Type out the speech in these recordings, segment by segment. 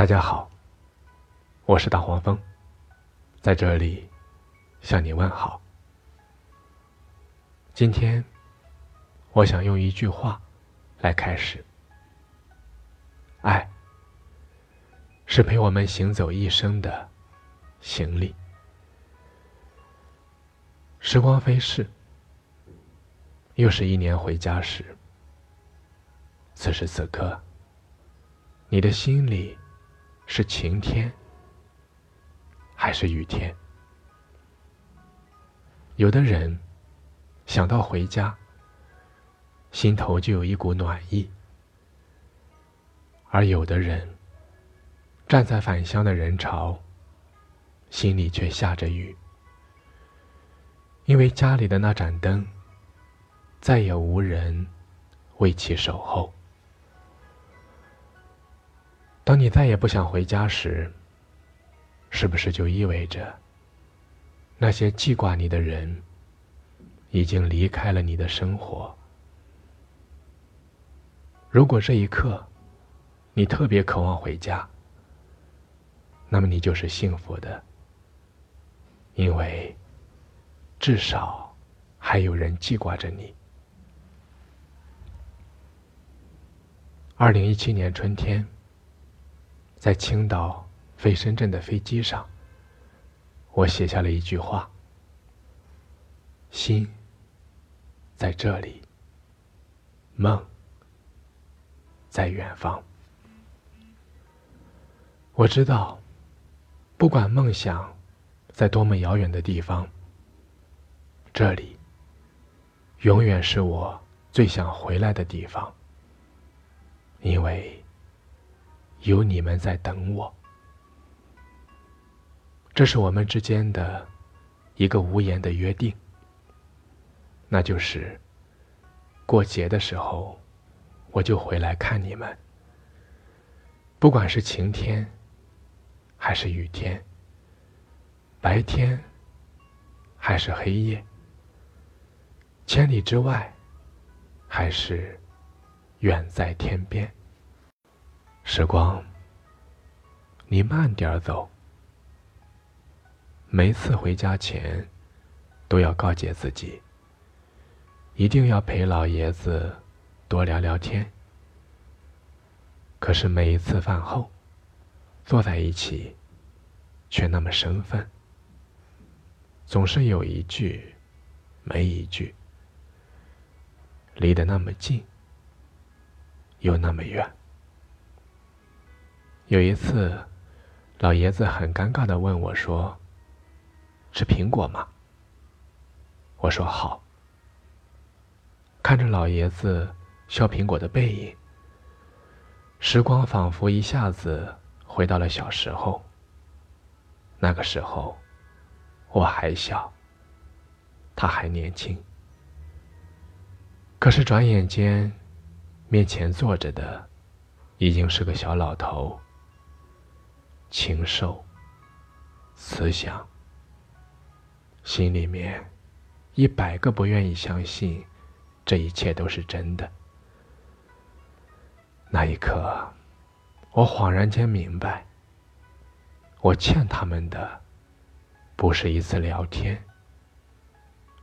大家好，我是大黄蜂，在这里向你问好。今天，我想用一句话来开始：爱是陪我们行走一生的行李。时光飞逝，又是一年回家时。此时此刻，你的心里。是晴天还是雨天？有的人想到回家，心头就有一股暖意；而有的人站在返乡的人潮，心里却下着雨，因为家里的那盏灯再也无人为其守候。当你再也不想回家时，是不是就意味着那些记挂你的人已经离开了你的生活？如果这一刻你特别渴望回家，那么你就是幸福的，因为至少还有人记挂着你。二零一七年春天。在青岛飞深圳的飞机上，我写下了一句话：“心在这里，梦在远方。”我知道，不管梦想在多么遥远的地方，这里永远是我最想回来的地方，因为。有你们在等我，这是我们之间的一个无言的约定。那就是过节的时候，我就回来看你们。不管是晴天，还是雨天，白天，还是黑夜，千里之外，还是远在天边。时光，你慢点走。每次回家前，都要告诫自己，一定要陪老爷子多聊聊天。可是每一次饭后，坐在一起，却那么生分，总是有一句没一句，离得那么近，又那么远。有一次，老爷子很尴尬的问我说：“吃苹果吗？”我说：“好。”看着老爷子削苹果的背影，时光仿佛一下子回到了小时候。那个时候，我还小，他还年轻。可是转眼间，面前坐着的已经是个小老头。禽兽，慈祥，心里面一百个不愿意相信这一切都是真的。那一刻，我恍然间明白，我欠他们的不是一次聊天，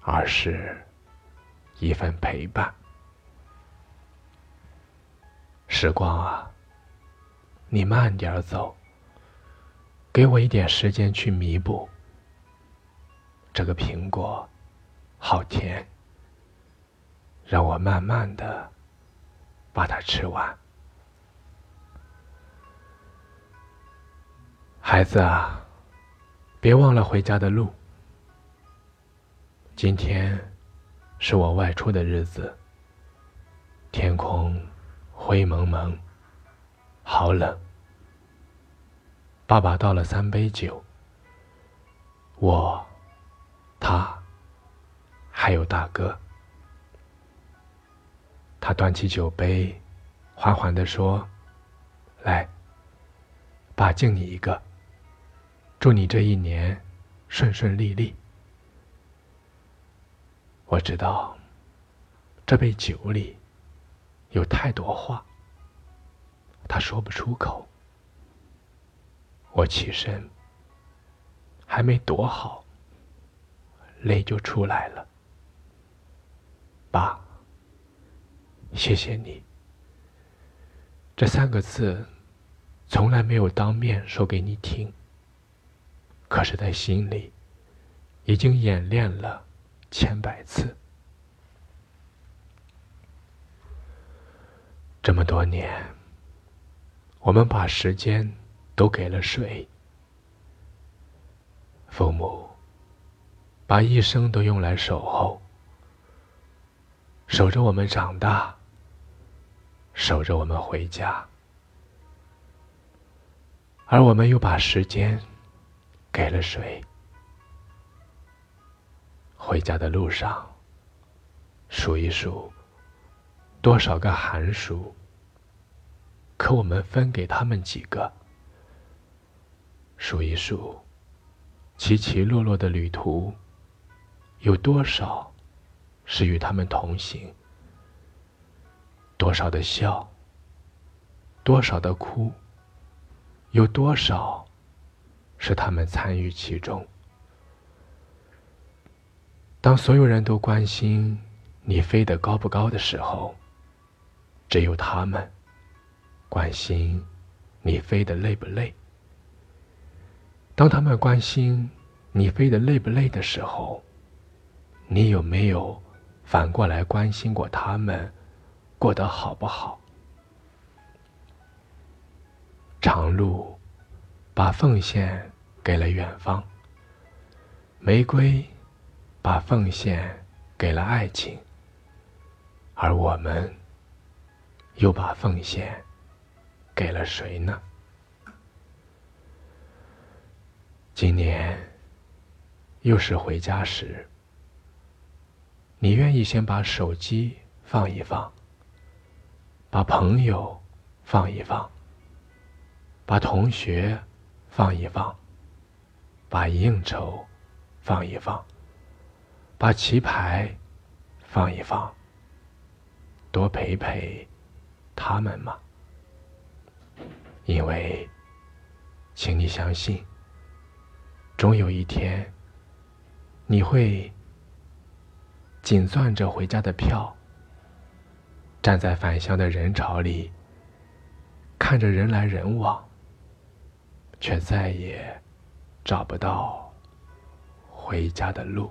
而是一份陪伴。时光啊，你慢点走。给我一点时间去弥补。这个苹果好甜，让我慢慢的把它吃完。孩子啊，别忘了回家的路。今天是我外出的日子，天空灰蒙蒙，好冷。爸爸倒了三杯酒，我、他，还有大哥。他端起酒杯，缓缓地说：“来，爸敬你一个，祝你这一年顺顺利利。”我知道，这杯酒里有太多话，他说不出口。我起身，还没躲好，泪就出来了。爸，谢谢你。这三个字，从来没有当面说给你听，可是，在心里，已经演练了千百次。这么多年，我们把时间都给了水，父母把一生都用来守候，守着我们长大，守着我们回家，而我们又把时间给了谁？回家的路上，数一数。多少个寒暑？可我们分给他们几个？数一数，起起落落的旅途，有多少是与他们同行？多少的笑，多少的哭，有多少是他们参与其中？当所有人都关心你飞得高不高的时候，只有他们关心你飞得累不累。当他们关心你飞得累不累的时候，你有没有反过来关心过他们过得好不好？长路把奉献给了远方，玫瑰把奉献给了爱情，而我们。又把奉献给了谁呢？今年又是回家时，你愿意先把手机放一放，把朋友放一放，把同学放一放，把应酬放一放，把棋牌放一放，多陪陪。他们吗？因为，请你相信，终有一天，你会紧攥着回家的票，站在返乡的人潮里，看着人来人往，却再也找不到回家的路。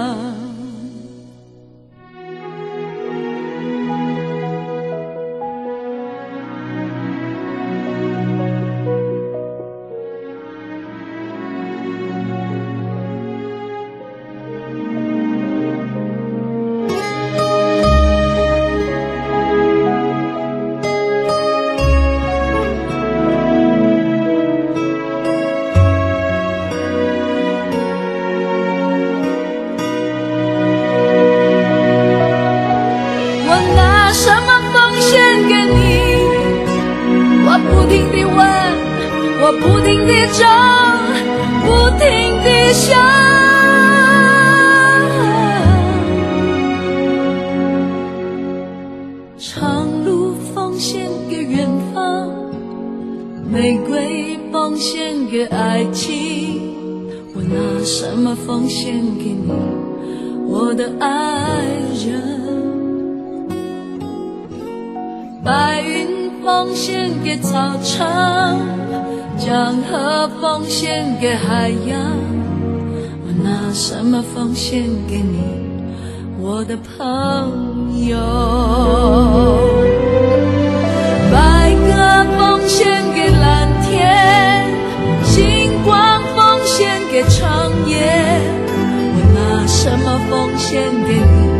不停地问，我不停地找，不停地想。长路奉献给远方，玫瑰奉献给爱情，我拿什么奉献给你，我的爱人？白云。奉献给草场江河奉献给海洋我拿什么奉献给你。我的朋友白鸽奉献给蓝天星光奉献给长夜我拿什么奉献给你。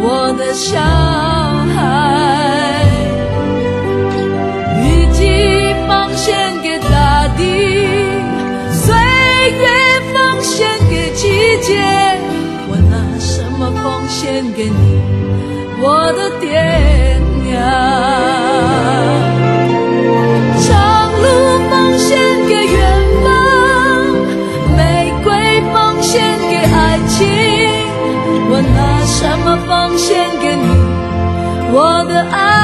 我的小献给你我的爹娘长路奉献给远方玫瑰奉献给爱情我拿什么奉献给你我的爱。